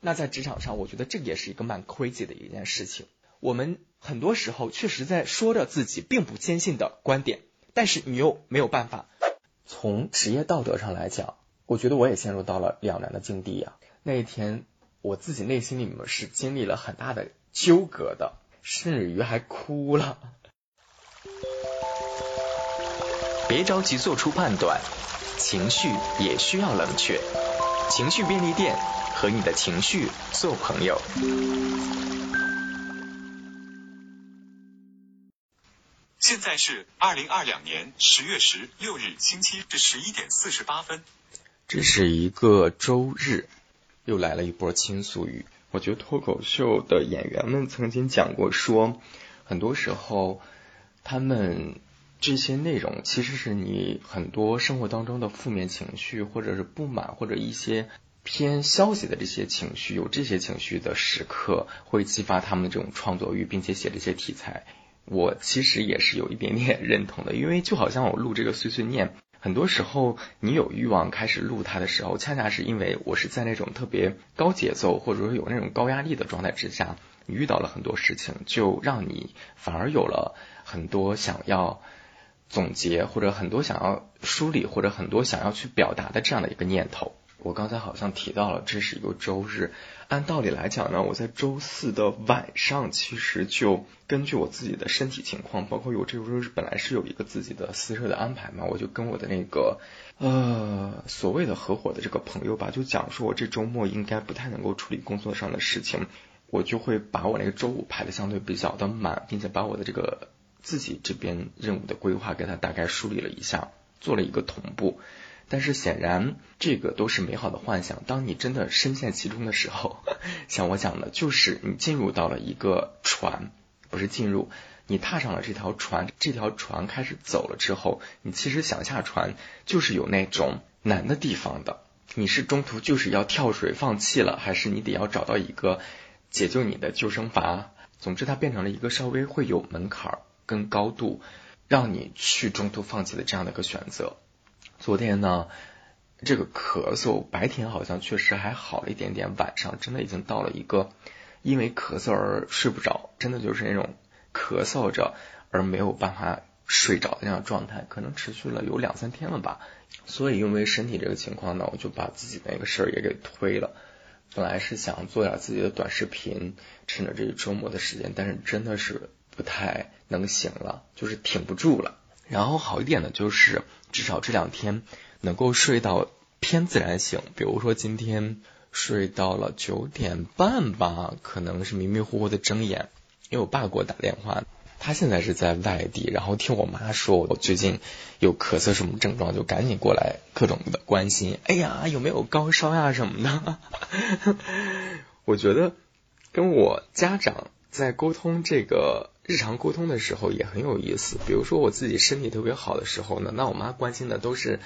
那在职场上，我觉得这也是一个蛮 crazy 的一件事情。我们很多时候确实在说着自己并不坚信的观点，但是你又没有办法。从职业道德上来讲，我觉得我也陷入到了两难的境地呀。那一天，我自己内心里面是经历了很大的纠葛的，甚至于还哭了。别着急做出判断，情绪也需要冷却。情绪便利店和你的情绪做朋友。现在是二零二两年十月十六日星期至十一点四十八分。这是一个周日，又来了一波倾诉语。我觉得脱口秀的演员们曾经讲过，说很多时候他们这些内容其实是你很多生活当中的负面情绪，或者是不满，或者一些偏消极的这些情绪，有这些情绪的时刻，会激发他们的这种创作欲，并且写这些题材。我其实也是有一点点认同的，因为就好像我录这个碎碎念，很多时候你有欲望开始录它的时候，恰恰是因为我是在那种特别高节奏或者说有那种高压力的状态之下，你遇到了很多事情，就让你反而有了很多想要总结或者很多想要梳理或者很多想要去表达的这样的一个念头。我刚才好像提到了，这是一个周日。按道理来讲呢，我在周四的晚上，其实就根据我自己的身体情况，包括我这周日本来是有一个自己的私设的安排嘛，我就跟我的那个呃所谓的合伙的这个朋友吧，就讲说我这周末应该不太能够处理工作上的事情，我就会把我那个周五排的相对比较的满，并且把我的这个自己这边任务的规划给他大概梳理了一下，做了一个同步。但是显然，这个都是美好的幻想。当你真的深陷其中的时候，像我讲的，就是你进入到了一个船，不是进入，你踏上了这条船，这条船开始走了之后，你其实想下船，就是有那种难的地方的。你是中途就是要跳水放弃了，还是你得要找到一个解救你的救生筏？总之，它变成了一个稍微会有门槛跟高度，让你去中途放弃的这样的一个选择。昨天呢，这个咳嗽白天好像确实还好了一点点，晚上真的已经到了一个因为咳嗽而睡不着，真的就是那种咳嗽着而没有办法睡着的那样状态，可能持续了有两三天了吧。所以因为身体这个情况呢，我就把自己那个事儿也给推了。本来是想做点自己的短视频，趁着这个周末的时间，但是真的是不太能行了，就是挺不住了。然后好一点的就是，至少这两天能够睡到偏自然醒。比如说今天睡到了九点半吧，可能是迷迷糊糊的睁眼。因为我爸给我打电话，他现在是在外地，然后听我妈说我最近有咳嗽什么症状，就赶紧过来各种的关心。哎呀，有没有高烧呀什么的？我觉得跟我家长在沟通这个。日常沟通的时候也很有意思，比如说我自己身体特别好的时候呢，那我妈关心的都是，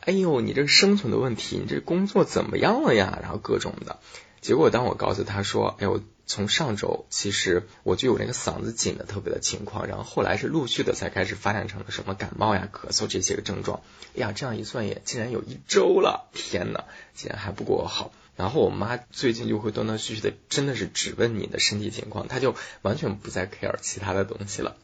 哎呦，你这个生存的问题，你这工作怎么样了呀？然后各种的。结果当我告诉她说，哎呦，从上周其实我就有那个嗓子紧的特别的情况，然后后来是陆续的才开始发展成了什么感冒呀、咳嗽这些个症状。哎呀，这样一算也竟然有一周了，天呐，竟然还不够好。然后我妈最近就会断断续续的，真的是只问你的身体情况，她就完全不再 care 其他的东西了。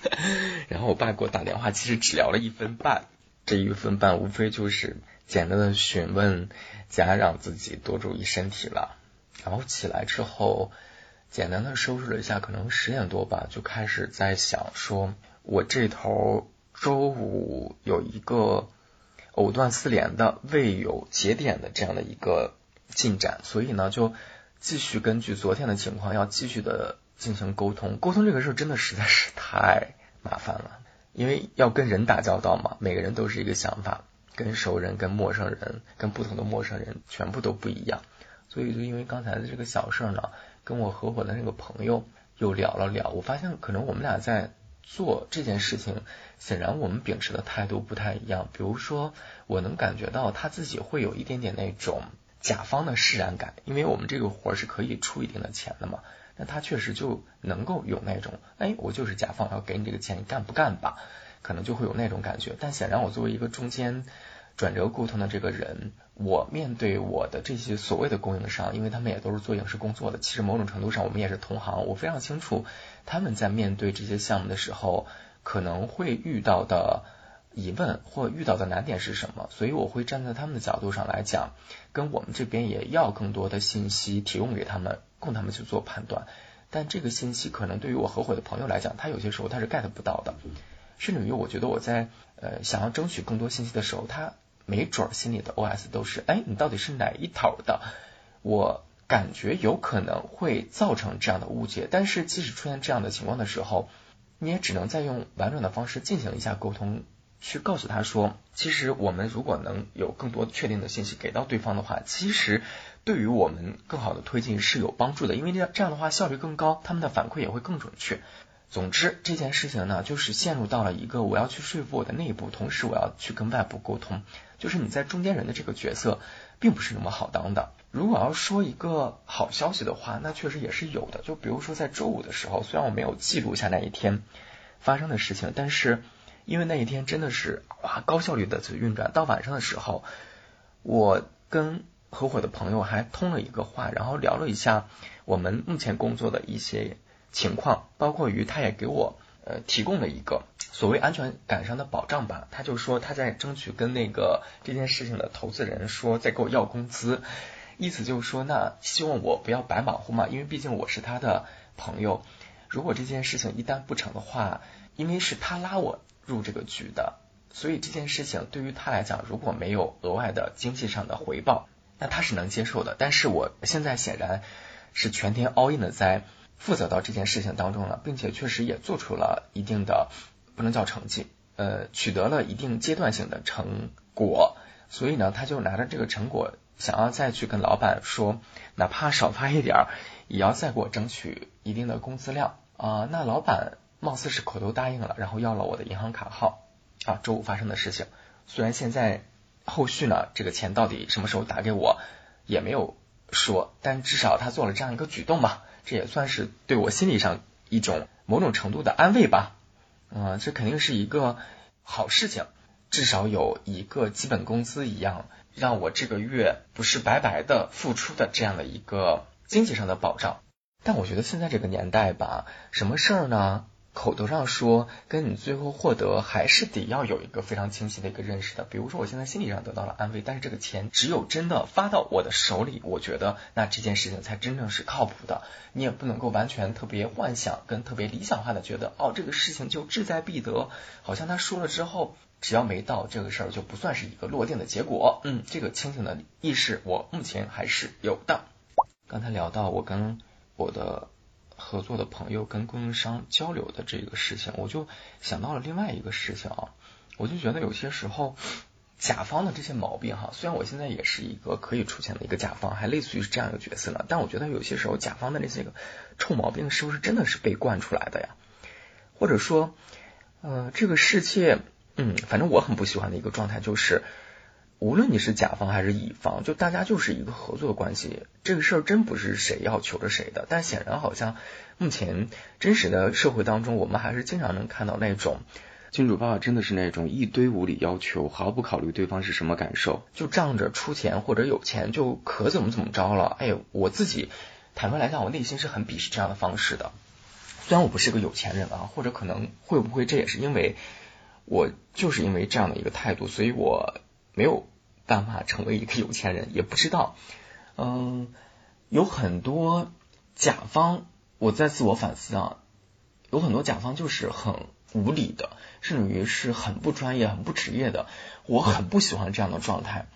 然后我爸给我打电话，其实只聊了一分半，这一分半无非就是简单的询问家让自己多注意身体了。然后起来之后，简单的收拾了一下，可能十点多吧，就开始在想说，我这头周五有一个藕断丝连的未有节点的这样的一个。进展，所以呢，就继续根据昨天的情况，要继续的进行沟通。沟通这个事儿真的实在是太麻烦了，因为要跟人打交道嘛，每个人都是一个想法，跟熟人、跟陌生人、跟不同的陌生人，全部都不一样。所以就因为刚才的这个小事儿呢，跟我合伙的那个朋友又聊了聊，我发现可能我们俩在做这件事情，显然我们秉持的态度不太一样。比如说，我能感觉到他自己会有一点点那种。甲方的释然感，因为我们这个活是可以出一定的钱的嘛，那他确实就能够有那种，哎，我就是甲方，要给你这个钱，你干不干吧？可能就会有那种感觉。但显然我作为一个中间转折沟通的这个人，我面对我的这些所谓的供应商，因为他们也都是做影视工作的，其实某种程度上我们也是同行，我非常清楚他们在面对这些项目的时候可能会遇到的疑问或遇到的难点是什么，所以我会站在他们的角度上来讲，跟我们这边也要更多的信息提供给他们，供他们去做判断。但这个信息可能对于我合伙的朋友来讲，他有些时候他是 get 不到的，甚至于我觉得我在呃想要争取更多信息的时候，他。没准心里的 OS 都是，哎，你到底是哪一头的？我感觉有可能会造成这样的误解。但是即使出现这样的情况的时候，你也只能再用婉转的方式进行一下沟通，去告诉他说，其实我们如果能有更多确定的信息给到对方的话，其实对于我们更好的推进是有帮助的，因为这样这样的话效率更高，他们的反馈也会更准确。总之，这件事情呢，就是陷入到了一个我要去说服我的内部，同时我要去跟外部沟通。就是你在中间人的这个角色，并不是那么好当的。如果要说一个好消息的话，那确实也是有的。就比如说在周五的时候，虽然我没有记录下那一天发生的事情，但是因为那一天真的是哇高效率的去运转，到晚上的时候，我跟合伙的朋友还通了一个话，然后聊了一下我们目前工作的一些。情况包括于他也给我呃提供了一个所谓安全感上的保障吧，他就说他在争取跟那个这件事情的投资人说再给我要工资，意思就是说那希望我不要白忙活嘛，因为毕竟我是他的朋友，如果这件事情一旦不成的话，因为是他拉我入这个局的，所以这件事情对于他来讲如果没有额外的经济上的回报，那他是能接受的，但是我现在显然是全天 all in 的在。负责到这件事情当中了，并且确实也做出了一定的不能叫成绩，呃，取得了一定阶段性的成果，所以呢，他就拿着这个成果，想要再去跟老板说，哪怕少发一点儿，也要再给我争取一定的工资量啊。那老板貌似是口头答应了，然后要了我的银行卡号啊。周五发生的事情，虽然现在后续呢，这个钱到底什么时候打给我也没有说，但至少他做了这样一个举动吧。这也算是对我心理上一种某种程度的安慰吧，嗯，这肯定是一个好事情，至少有一个基本工资一样，让我这个月不是白白的付出的这样的一个经济上的保障。但我觉得现在这个年代吧，什么事儿呢？口头上说，跟你最后获得还是得要有一个非常清晰的一个认识的。比如说，我现在心理上得到了安慰，但是这个钱只有真的发到我的手里，我觉得那这件事情才真正是靠谱的。你也不能够完全特别幻想跟特别理想化的觉得，哦，这个事情就志在必得，好像他说了之后，只要没到这个事儿就不算是一个落定的结果。嗯，这个清醒的意识我目前还是有的。刚才聊到我跟我的。合作的朋友跟供应商交流的这个事情，我就想到了另外一个事情啊，我就觉得有些时候甲方的这些毛病哈，虽然我现在也是一个可以出钱的一个甲方，还类似于是这样一个角色呢，但我觉得有些时候甲方的那些个臭毛病是不是真的是被惯出来的呀？或者说，呃，这个世界，嗯，反正我很不喜欢的一个状态就是。无论你是甲方还是乙方，就大家就是一个合作的关系。这个事儿真不是谁要求着谁的，但显然好像目前真实的社会当中，我们还是经常能看到那种金主爸爸真的是那种一堆无理要求，毫不考虑对方是什么感受，就仗着出钱或者有钱就可怎么怎么着了。哎，我自己坦白来讲，我内心是很鄙视这样的方式的。虽然我不是个有钱人啊，或者可能会不会这也是因为我就是因为这样的一个态度，所以我没有。办法成为一个有钱人也不知道，嗯，有很多甲方，我在自我反思啊，有很多甲方就是很无理的，甚至于是很不专业、很不职业的，我很不喜欢这样的状态。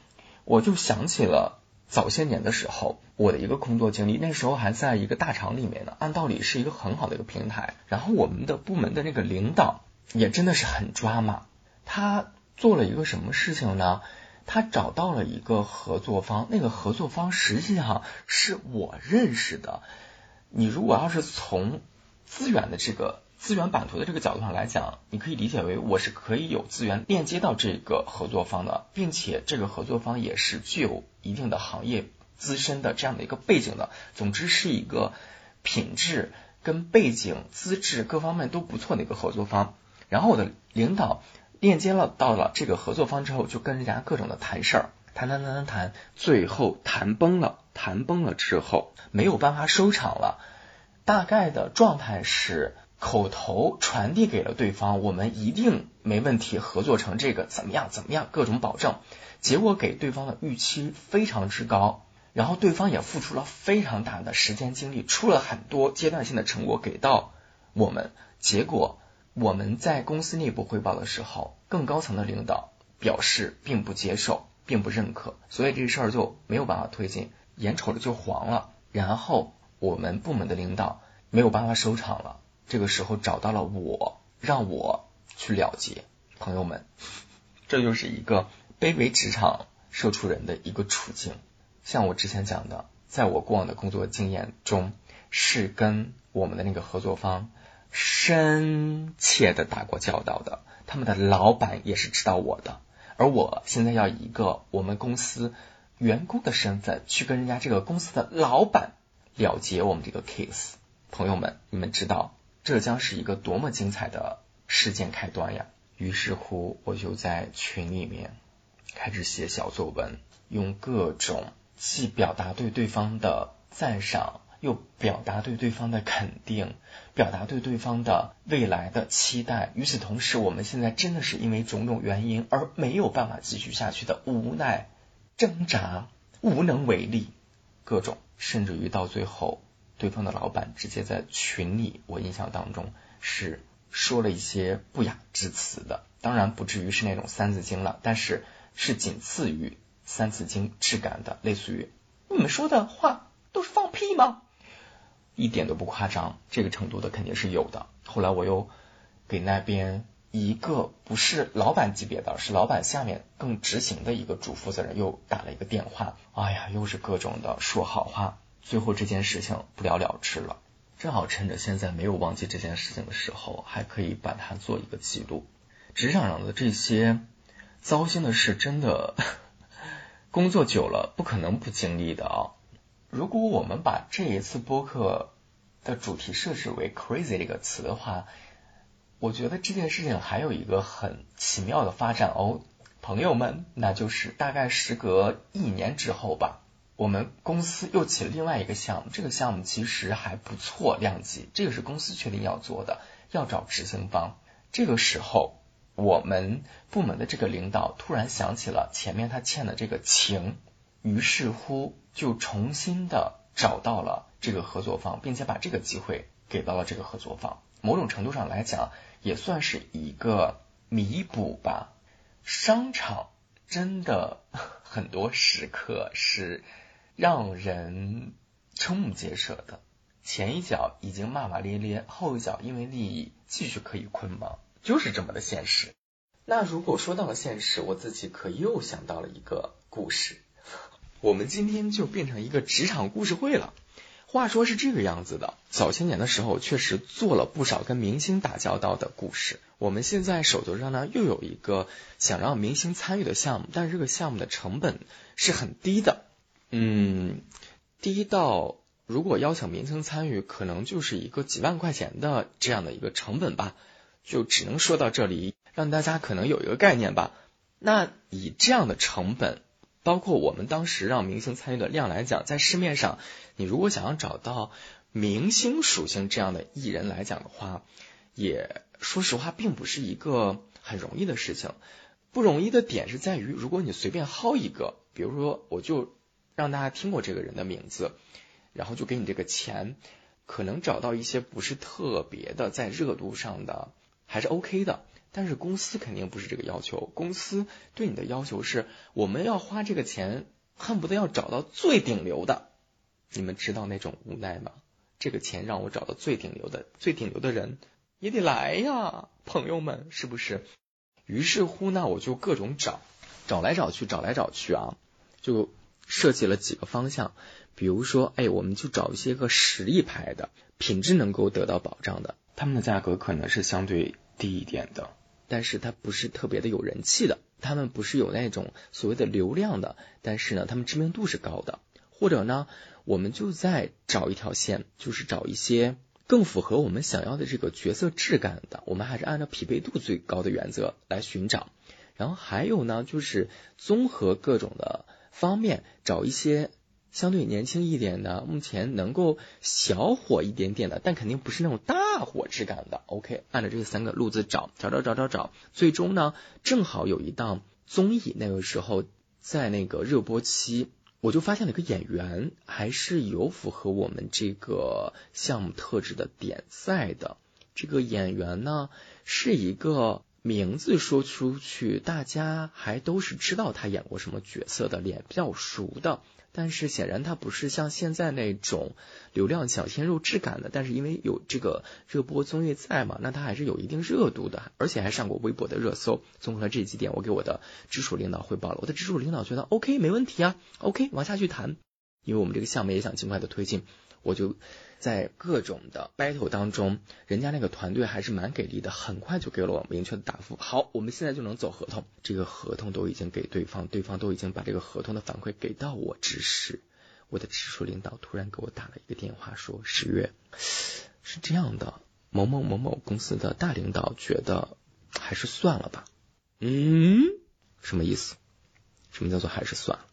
我就想起了早些年的时候，我的一个工作经历，那时候还在一个大厂里面呢，按道理是一个很好的一个平台，然后我们的部门的那个领导也真的是很抓马，他做了一个什么事情呢？他找到了一个合作方，那个合作方实际上是我认识的。你如果要是从资源的这个资源版图的这个角度上来讲，你可以理解为我是可以有资源链接到这个合作方的，并且这个合作方也是具有一定的行业资深的这样的一个背景的。总之是一个品质跟背景、资质各方面都不错的一个合作方。然后我的领导。链接了到了这个合作方之后，就跟人家各种的谈事儿，谈谈谈谈谈，最后谈崩了，谈崩了之后没有办法收场了。大概的状态是口头传递给了对方，我们一定没问题，合作成这个怎么样怎么样，各种保证。结果给对方的预期非常之高，然后对方也付出了非常大的时间精力，出了很多阶段性的成果给到我们，结果。我们在公司内部汇报的时候，更高层的领导表示并不接受，并不认可，所以这个事儿就没有办法推进，眼瞅着就黄了。然后我们部门的领导没有办法收场了，这个时候找到了我，让我去了结。朋友们，这就是一个卑微职场社畜人的一个处境。像我之前讲的，在我过往的工作经验中，是跟我们的那个合作方。深切的打过交道的，他们的老板也是知道我的，而我现在要以一个我们公司员工的身份去跟人家这个公司的老板了结我们这个 case，朋友们，你们知道这将是一个多么精彩的事件开端呀！于是乎，我就在群里面开始写小作文，用各种既表达对对方的赞赏。又表达对对方的肯定，表达对对方的未来的期待。与此同时，我们现在真的是因为种种原因而没有办法继续下去的无奈、挣扎、无能为力，各种，甚至于到最后，对方的老板直接在群里，我印象当中是说了一些不雅之词的。当然不至于是那种三字经了，但是是仅次于三字经质感的，类似于你们说的话都是放屁吗？一点都不夸张，这个程度的肯定是有的。后来我又给那边一个不是老板级别的，是老板下面更执行的一个主负责人又打了一个电话，哎呀，又是各种的说好话，最后这件事情不了了之了。正好趁着现在没有忘记这件事情的时候，还可以把它做一个记录。职场上的这些糟心的事，真的 工作久了不可能不经历的啊。如果我们把这一次播客的主题设置为 “crazy” 这个词的话，我觉得这件事情还有一个很奇妙的发展哦，朋友们，那就是大概时隔一年之后吧，我们公司又起了另外一个项目，这个项目其实还不错，量级，这个是公司确定要做的，要找执行方。这个时候，我们部门的这个领导突然想起了前面他欠的这个情。于是乎，就重新的找到了这个合作方，并且把这个机会给到了这个合作方。某种程度上来讲，也算是一个弥补吧。商场真的很多时刻是让人瞠目结舌的。前一脚已经骂骂咧咧，后一脚因为利益继续可以捆绑，就是这么的现实。那如果说到了现实，我自己可又想到了一个故事。我们今天就变成一个职场故事会了。话说是这个样子的，早些年的时候确实做了不少跟明星打交道的故事。我们现在手头上呢又有一个想让明星参与的项目，但是这个项目的成本是很低的，嗯，低到如果邀请明星参与，可能就是一个几万块钱的这样的一个成本吧。就只能说到这里，让大家可能有一个概念吧。那以这样的成本。包括我们当时让明星参与的量来讲，在市面上，你如果想要找到明星属性这样的艺人来讲的话，也说实话并不是一个很容易的事情。不容易的点是在于，如果你随便薅一个，比如说我就让大家听过这个人的名字，然后就给你这个钱，可能找到一些不是特别的在热度上的，还是 OK 的。但是公司肯定不是这个要求，公司对你的要求是，我们要花这个钱，恨不得要找到最顶流的。你们知道那种无奈吗？这个钱让我找到最顶流的，最顶流的人也得来呀，朋友们，是不是？于是乎呢，我就各种找，找来找去，找来找去啊，就设计了几个方向。比如说，哎，我们就找一些个实力派的，品质能够得到保障的，他们的价格可能是相对低一点的。但是它不是特别的有人气的，他们不是有那种所谓的流量的，但是呢，他们知名度是高的。或者呢，我们就再找一条线，就是找一些更符合我们想要的这个角色质感的，我们还是按照匹配度最高的原则来寻找。然后还有呢，就是综合各种的方面，找一些相对年轻一点的，目前能够小火一点点的，但肯定不是那种大火质感的。OK，按照这三个路子找，找找找找找，最终呢，正好有一档综艺，那个时候在那个热播期。我就发现了一个演员，还是有符合我们这个项目特质的点在的。这个演员呢，是一个名字说出去，大家还都是知道他演过什么角色的，脸比较熟的。但是显然它不是像现在那种流量小鲜肉质感的，但是因为有这个热播综艺在嘛，那它还是有一定热度的，而且还上过微博的热搜。综合了这几点，我给我的直属领导汇报了，我的直属领导觉得 OK 没问题啊，OK 往下去谈，因为我们这个项目也想尽快的推进，我就。在各种的 battle 当中，人家那个团队还是蛮给力的，很快就给了我明确的答复。好，我们现在就能走合同，这个合同都已经给对方，对方都已经把这个合同的反馈给到我之时。我的直属领导突然给我打了一个电话，说十月是这样的，某某某某公司的大领导觉得还是算了吧。嗯，什么意思？什么叫做还是算了？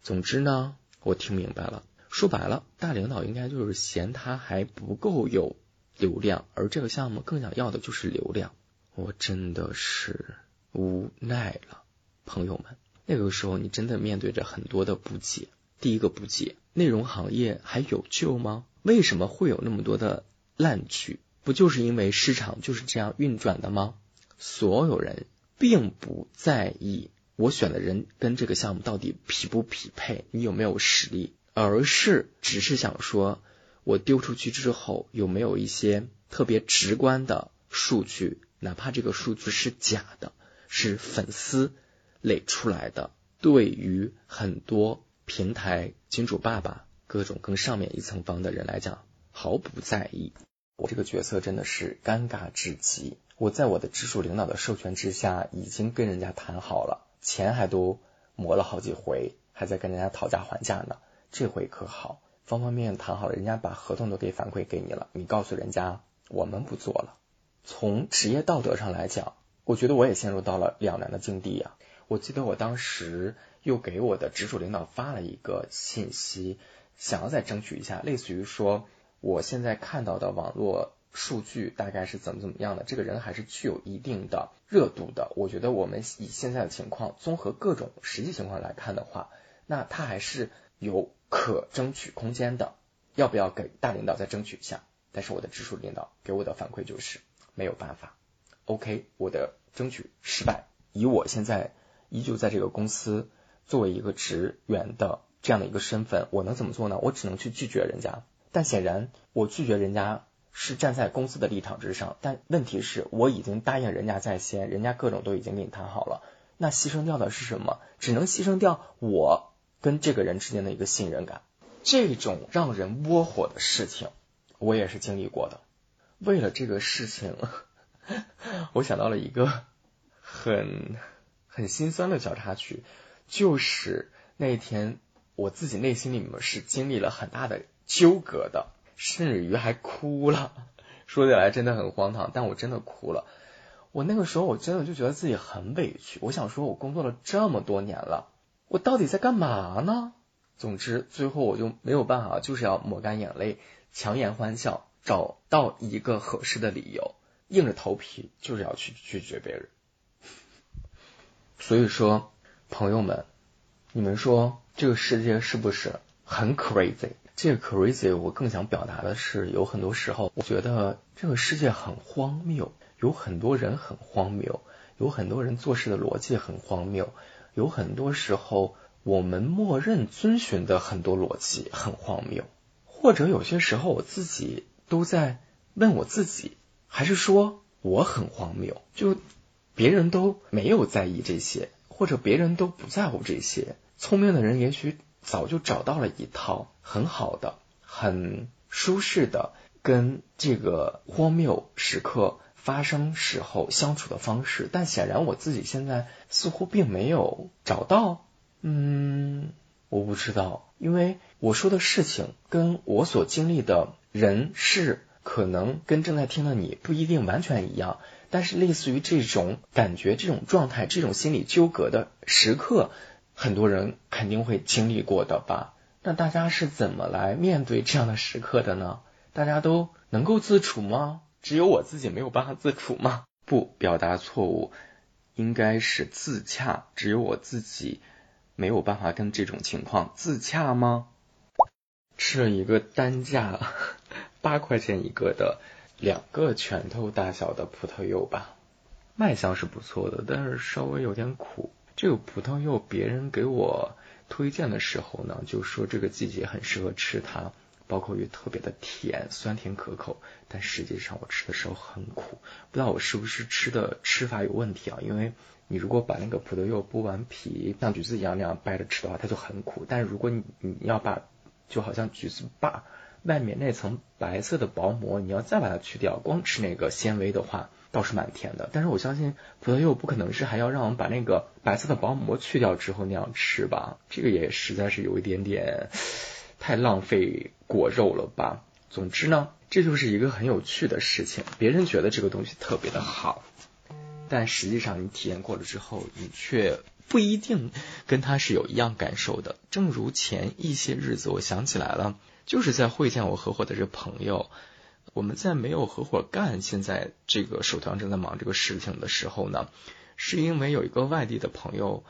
总之呢，我听明白了。说白了，大领导应该就是嫌他还不够有流量，而这个项目更想要的就是流量。我真的是无奈了，朋友们。那个时候你真的面对着很多的不解。第一个不解，内容行业还有救吗？为什么会有那么多的烂剧？不就是因为市场就是这样运转的吗？所有人并不在意我选的人跟这个项目到底匹不匹配，你有没有实力。而是只是想说，我丢出去之后有没有一些特别直观的数据，哪怕这个数据是假的，是粉丝垒出来的，对于很多平台金主爸爸、各种更上面一层方的人来讲，毫不在意。我这个角色真的是尴尬至极。我在我的直属领导的授权之下，已经跟人家谈好了，钱还都磨了好几回，还在跟人家讨价还价呢。这回可好，方方面面谈好了，人家把合同都给反馈给你了，你告诉人家我们不做了。从职业道德上来讲，我觉得我也陷入到了两难的境地呀。我记得我当时又给我的直属领导发了一个信息，想要再争取一下，类似于说我现在看到的网络数据大概是怎么怎么样的，这个人还是具有一定的热度的。我觉得我们以现在的情况，综合各种实际情况来看的话，那他还是有。可争取空间的，要不要给大领导再争取一下？但是我的直属领导给我的反馈就是没有办法。OK，我的争取失败。以我现在依旧在这个公司作为一个职员的这样的一个身份，我能怎么做呢？我只能去拒绝人家。但显然我拒绝人家是站在公司的立场之上，但问题是我已经答应人家在先，人家各种都已经给你谈好了。那牺牲掉的是什么？只能牺牲掉我。跟这个人之间的一个信任感，这种让人窝火的事情，我也是经历过的。为了这个事情，我想到了一个很很心酸的小插曲，就是那一天我自己内心里面是经历了很大的纠葛的，甚至于还哭了。说起来真的很荒唐，但我真的哭了。我那个时候我真的就觉得自己很委屈，我想说，我工作了这么多年了。我到底在干嘛呢？总之，最后我就没有办法，就是要抹干眼泪，强颜欢笑，找到一个合适的理由，硬着头皮就是要去拒绝别人。所以说，朋友们，你们说这个世界是不是很 crazy？这个 crazy，我更想表达的是，有很多时候，我觉得这个世界很荒谬，有很多人很荒谬，有很多人做事的逻辑很荒谬。有很多时候，我们默认遵循的很多逻辑很荒谬，或者有些时候我自己都在问我自己，还是说我很荒谬？就别人都没有在意这些，或者别人都不在乎这些。聪明的人也许早就找到了一套很好的、很舒适的跟这个荒谬时刻。发生时候相处的方式，但显然我自己现在似乎并没有找到。嗯，我不知道，因为我说的事情跟我所经历的人事可能跟正在听的你不一定完全一样，但是类似于这种感觉、这种状态、这种心理纠葛的时刻，很多人肯定会经历过的吧？那大家是怎么来面对这样的时刻的呢？大家都能够自处吗？只有我自己没有办法自处吗？不，表达错误应该是自洽。只有我自己没有办法跟这种情况自洽吗？吃了一个单价八块钱一个的两个拳头大小的葡萄柚吧，卖相是不错的，但是稍微有点苦。这个葡萄柚别人给我推荐的时候呢，就说这个季节很适合吃它。包括于特别的甜，酸甜可口，但实际上我吃的时候很苦，不知道我是不是吃的吃法有问题啊？因为你如果把那个葡萄柚剥完皮，像橘子一样那样掰着吃的话，它就很苦。但是如果你你要把就好像橘子把外面那层白色的薄膜，你要再把它去掉，光吃那个纤维的话，倒是蛮甜的。但是我相信葡萄柚不可能是还要让我们把那个白色的薄膜去掉之后那样吃吧？这个也实在是有一点点。太浪费果肉了吧？总之呢，这就是一个很有趣的事情。别人觉得这个东西特别的好，但实际上你体验过了之后，你却不一定跟他是有一样感受的。正如前一些日子，我想起来了，就是在会见我合伙的这个朋友，我们在没有合伙干，现在这个手头上正在忙这个事情的时候呢，是因为有一个外地的朋友。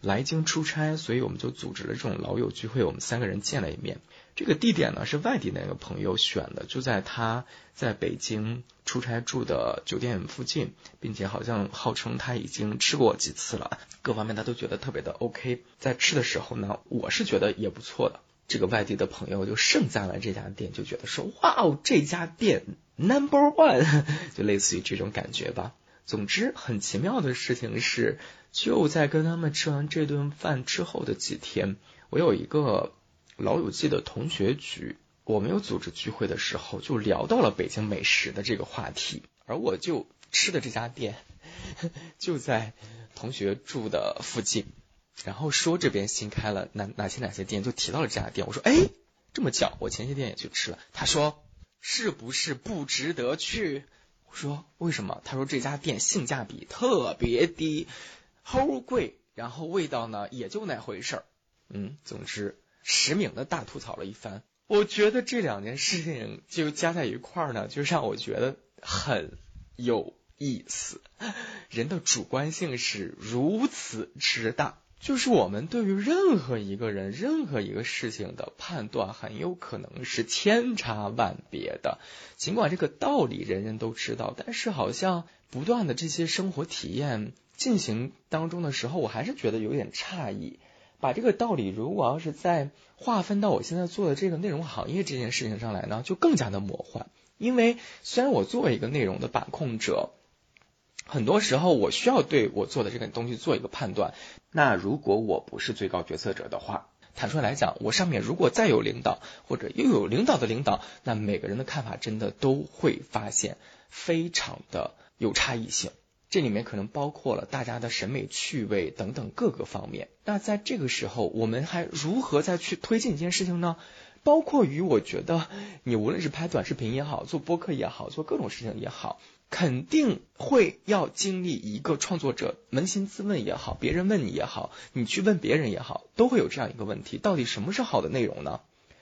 来京出差，所以我们就组织了这种老友聚会。我们三个人见了一面。这个地点呢是外地那个朋友选的，就在他在北京出差住的酒店附近，并且好像号称他已经吃过几次了，各方面他都觉得特别的 OK。在吃的时候呢，我是觉得也不错的。这个外地的朋友就盛赞了这家店，就觉得说哇哦，这家店 Number One，就类似于这种感觉吧。总之，很奇妙的事情是。就在跟他们吃完这顿饭之后的几天，我有一个老友记的同学局，我们有组织聚会的时候，就聊到了北京美食的这个话题。而我就吃的这家店 就在同学住的附近，然后说这边新开了哪哪些哪些店，就提到了这家店。我说，哎，这么巧，我前些天也去吃了。他说，是不是不值得去？我说，为什么？他说这家店性价比特别低。齁贵，然后味道呢也就那回事儿，嗯，总之实名的大吐槽了一番。我觉得这两件事情就加在一块儿呢，就让我觉得很有意思。人的主观性是如此之大，就是我们对于任何一个人、任何一个事情的判断，很有可能是千差万别的。尽管这个道理人人都知道，但是好像不断的这些生活体验。进行当中的时候，我还是觉得有点诧异。把这个道理，如果要是再划分到我现在做的这个内容行业这件事情上来呢，就更加的魔幻。因为虽然我作为一个内容的把控者，很多时候我需要对我做的这个东西做一个判断。那如果我不是最高决策者的话，坦率来讲，我上面如果再有领导，或者又有领导的领导，那每个人的看法真的都会发现非常的有差异性。这里面可能包括了大家的审美趣味等等各个方面。那在这个时候，我们还如何再去推进一件事情呢？包括于我觉得，你无论是拍短视频也好，做播客也好，做各种事情也好，肯定会要经历一个创作者扪心自问也好，别人问你也好，你去问别人也好，都会有这样一个问题：到底什么是好的内容呢？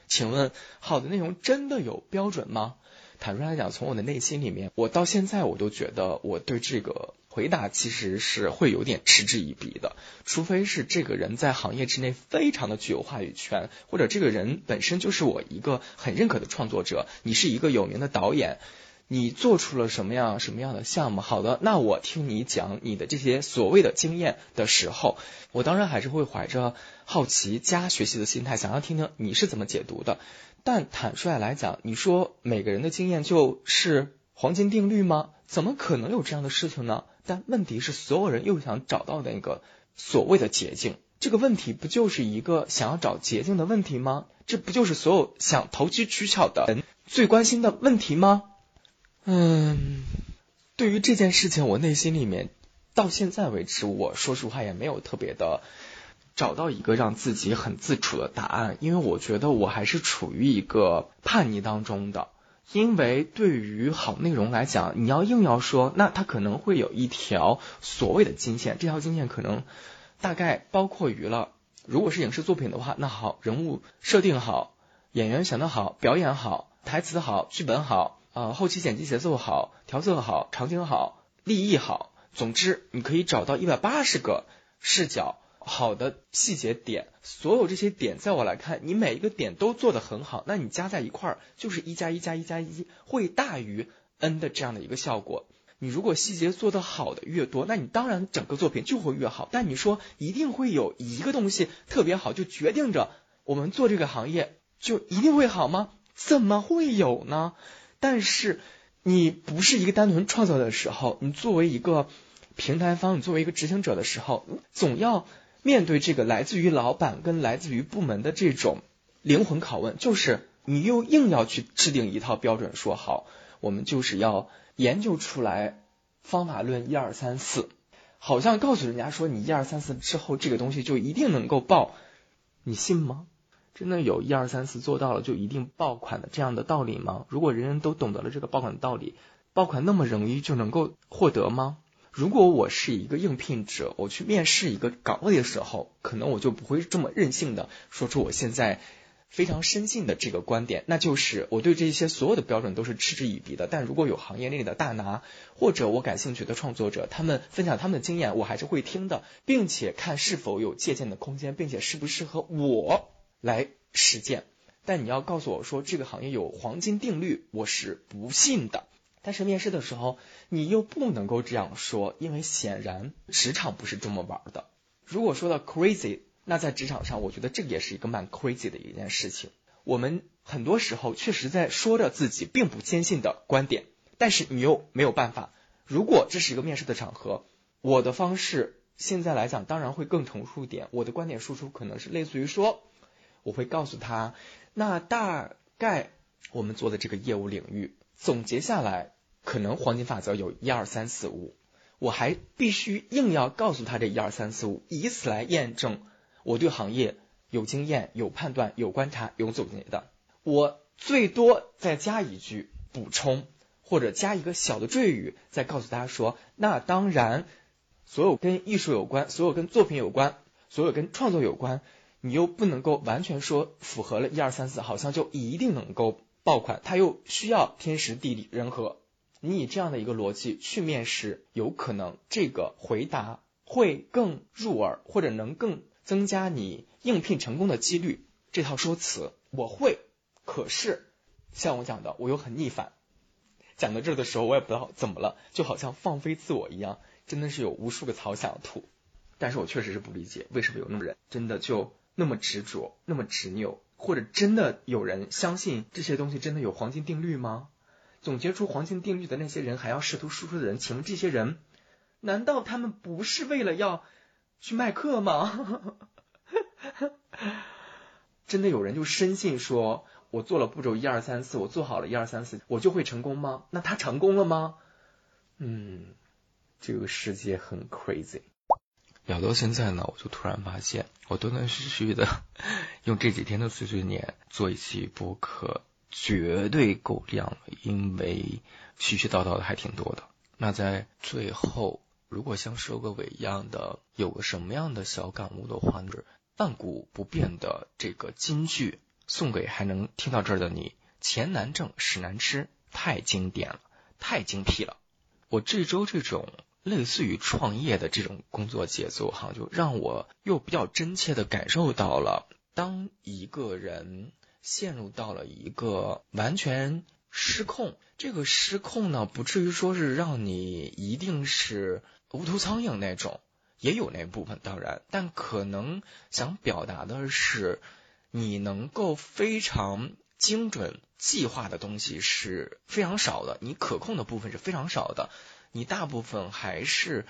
请问，好的内容真的有标准吗？坦率来讲，从我的内心里面，我到现在我都觉得我对这个回答其实是会有点嗤之以鼻的。除非是这个人在行业之内非常的具有话语权，或者这个人本身就是我一个很认可的创作者。你是一个有名的导演，你做出了什么样什么样的项目？好的，那我听你讲你的这些所谓的经验的时候，我当然还是会怀着好奇加学习的心态，想要听听你是怎么解读的。但坦率来讲，你说每个人的经验就是黄金定律吗？怎么可能有这样的事情呢？但问题是，所有人又想找到那个所谓的捷径，这个问题不就是一个想要找捷径的问题吗？这不就是所有想投机取巧的人最关心的问题吗？嗯，对于这件事情，我内心里面到现在为止，我说实话也没有特别的。找到一个让自己很自处的答案，因为我觉得我还是处于一个叛逆当中的。因为对于好内容来讲，你要硬要说，那它可能会有一条所谓的金线，这条金线可能大概包括于了，如果是影视作品的话，那好，人物设定好，演员选的好，表演好，台词好，剧本好，呃，后期剪辑节奏好，调色好，场景好，立意好，总之你可以找到一百八十个视角。好的细节点，所有这些点，在我来看，你每一个点都做得很好，那你加在一块儿就是一加一加一加一，会大于 n 的这样的一个效果。你如果细节做得好的越多，那你当然整个作品就会越好。但你说一定会有一个东西特别好，就决定着我们做这个行业就一定会好吗？怎么会有呢？但是你不是一个单纯创造的时候，你作为一个平台方，你作为一个执行者的时候，总要。面对这个来自于老板跟来自于部门的这种灵魂拷问，就是你又硬要去制定一套标准，说好，我们就是要研究出来方法论一二三四，好像告诉人家说你一二三四之后这个东西就一定能够爆，你信吗？真的有一二三四做到了就一定爆款的这样的道理吗？如果人人都懂得了这个爆款的道理，爆款那么容易就能够获得吗？如果我是一个应聘者，我去面试一个岗位的时候，可能我就不会这么任性的说出我现在非常深信的这个观点，那就是我对这些所有的标准都是嗤之以鼻的。但如果有行业内的大拿或者我感兴趣的创作者，他们分享他们的经验，我还是会听的，并且看是否有借鉴的空间，并且适不适合我来实践。但你要告诉我说这个行业有黄金定律，我是不信的。但是面试的时候，你又不能够这样说，因为显然职场不是这么玩的。如果说到 crazy，那在职场上，我觉得这个也是一个蛮 crazy 的一件事情。我们很多时候确实在说着自己并不坚信的观点，但是你又没有办法。如果这是一个面试的场合，我的方式现在来讲当然会更成熟一点。我的观点输出可能是类似于说，我会告诉他，那大概我们做的这个业务领域总结下来。可能黄金法则有一二三四五，我还必须硬要告诉他这一二三四五，以此来验证我对行业有经验、有判断、有观察、有总结的。我最多再加一句补充，或者加一个小的赘语，再告诉大家说：那当然，所有跟艺术有关、所有跟作品有关、所有跟创作有关，你又不能够完全说符合了一二三四，好像就一定能够爆款，它又需要天时地利人和。你以这样的一个逻辑去面试，有可能这个回答会更入耳，或者能更增加你应聘成功的几率。这套说辞我会，可是像我讲的，我又很逆反。讲到这儿的时候，我也不知道怎么了，就好像放飞自我一样，真的是有无数个槽想吐。但是我确实是不理解，为什么有那么人真的就那么执着，那么执拗，或者真的有人相信这些东西真的有黄金定律吗？总结出黄金定律的那些人，还要试图输出的人，请问这些人，难道他们不是为了要去卖课吗？真的有人就深信说，我做了步骤一二三四，我做好了一二三四，我就会成功吗？那他成功了吗？嗯，这个世界很 crazy。聊到现在呢，我就突然发现，我断断续续的 用这几天的碎碎念做一期播客。绝对够量了，因为絮絮叨叨的还挺多的。那在最后，如果像收个尾一样的有个什么样的小感悟的话，是万古不变的这个金句，送给还能听到这儿的你：钱难挣，屎难吃，太经典了，太精辟了。我这周这种类似于创业的这种工作节奏，哈，就让我又比较真切的感受到了，当一个人。陷入到了一个完全失控，这个失控呢，不至于说是让你一定是无头苍蝇那种，也有那部分，当然，但可能想表达的是，你能够非常精准计划的东西是非常少的，你可控的部分是非常少的，你大部分还是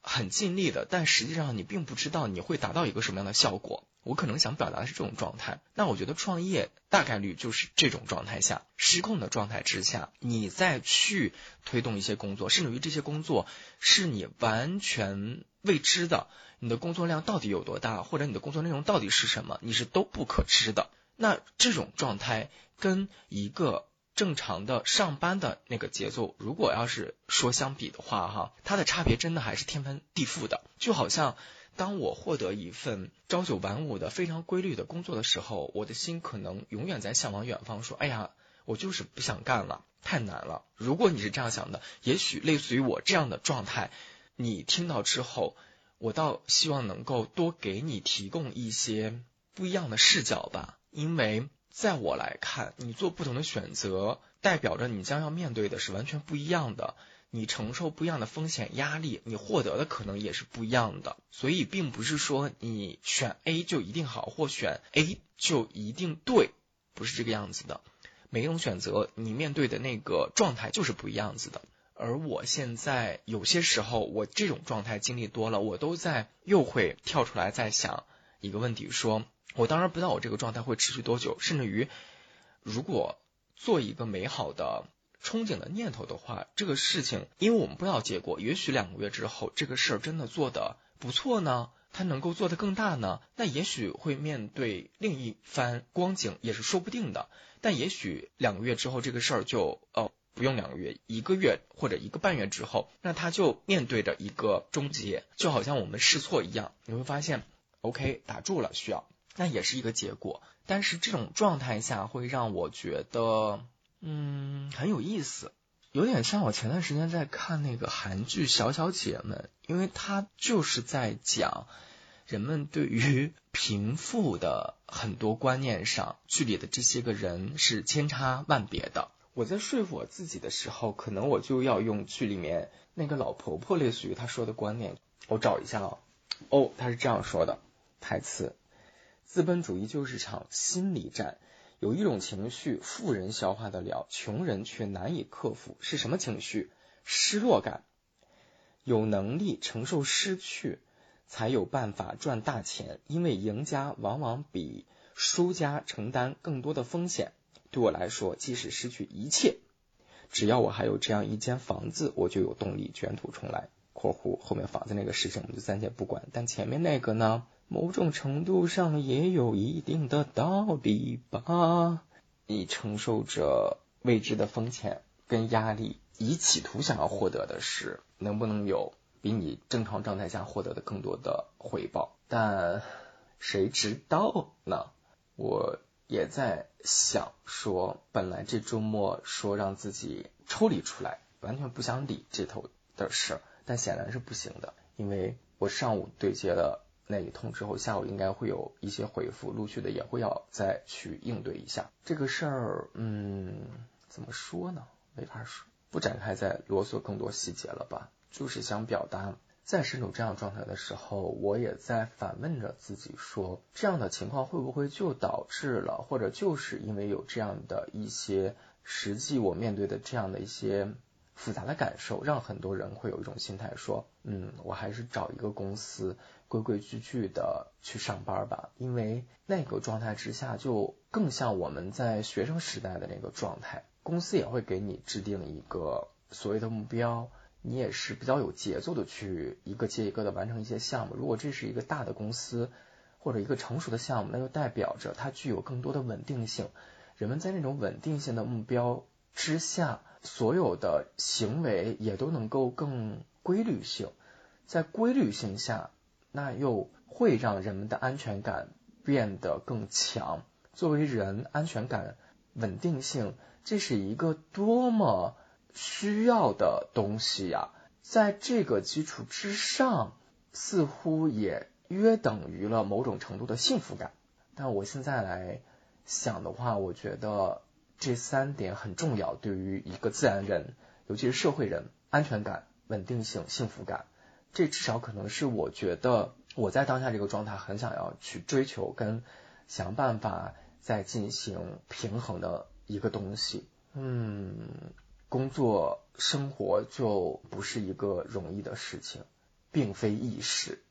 很尽力的，但实际上你并不知道你会达到一个什么样的效果。我可能想表达的是这种状态，那我觉得创业大概率就是这种状态下失控的状态之下，你再去推动一些工作，甚至于这些工作是你完全未知的，你的工作量到底有多大，或者你的工作内容到底是什么，你是都不可知的。那这种状态跟一个正常的上班的那个节奏，如果要是说相比的话，哈，它的差别真的还是天翻地覆的。就好像当我获得一份朝九晚五的非常规律的工作的时候，我的心可能永远在向往远方，说：“哎呀，我就是不想干了，太难了。”如果你是这样想的，也许类似于我这样的状态，你听到之后，我倒希望能够多给你提供一些不一样的视角吧，因为。在我来看，你做不同的选择，代表着你将要面对的是完全不一样的，你承受不一样的风险压力，你获得的可能也是不一样的。所以，并不是说你选 A 就一定好，或选 A 就一定对，不是这个样子的。每一种选择，你面对的那个状态就是不一样子的。而我现在有些时候，我这种状态经历多了，我都在又会跳出来在想一个问题，说。我当然不知道我这个状态会持续多久，甚至于，如果做一个美好的憧憬的念头的话，这个事情，因为我们不知道结果，也许两个月之后这个事儿真的做的不错呢，它能够做得更大呢，那也许会面对另一番光景也是说不定的。但也许两个月之后这个事儿就哦不用两个月，一个月或者一个半月之后，那他就面对着一个终结，就好像我们试错一样，你会发现，OK 打住了，需要。那也是一个结果，但是这种状态下会让我觉得，嗯，很有意思，有点像我前段时间在看那个韩剧《小小姐们》，因为它就是在讲人们对于 贫富的很多观念上，剧里的这些个人是千差万别的。我在说服我自己的时候，可能我就要用剧里面那个老婆婆类似于她说的观念，我找一下啊，哦，她是这样说的台词。资本主义就是场心理战，有一种情绪，富人消化得了，穷人却难以克服，是什么情绪？失落感。有能力承受失去，才有办法赚大钱，因为赢家往往比输家承担更多的风险。对我来说，即使失去一切，只要我还有这样一间房子，我就有动力卷土重来。（括弧后面房子那个事情我们就暂且不管，但前面那个呢？某种程度上也有一定的道理吧。你承受着未知的风险跟压力，以企图想要获得的是能不能有比你正常状态下获得的更多的回报？但谁知道呢？我也在想说，本来这周末说让自己抽离出来，完全不想理这头的事，但显然是不行的，因为我上午对接了。那一通之后，下午应该会有一些回复，陆续的也会要再去应对一下这个事儿。嗯，怎么说呢？没法说，不展开再啰嗦更多细节了吧。就是想表达，在身处这样状态的时候，我也在反问着自己：说这样的情况会不会就导致了，或者就是因为有这样的一些实际我面对的这样的一些。复杂的感受让很多人会有一种心态，说，嗯，我还是找一个公司规规矩矩的去上班吧，因为那个状态之下就更像我们在学生时代的那个状态，公司也会给你制定一个所谓的目标，你也是比较有节奏的去一个接一个的完成一些项目。如果这是一个大的公司或者一个成熟的项目，那就代表着它具有更多的稳定性，人们在那种稳定性的目标。之下，所有的行为也都能够更规律性，在规律性下，那又会让人们的安全感变得更强。作为人，安全感、稳定性，这是一个多么需要的东西呀！在这个基础之上，似乎也约等于了某种程度的幸福感。但我现在来想的话，我觉得。这三点很重要，对于一个自然人，尤其是社会人，安全感、稳定性、幸福感，这至少可能是我觉得我在当下这个状态很想要去追求跟想办法再进行平衡的一个东西。嗯，工作生活就不是一个容易的事情，并非易事。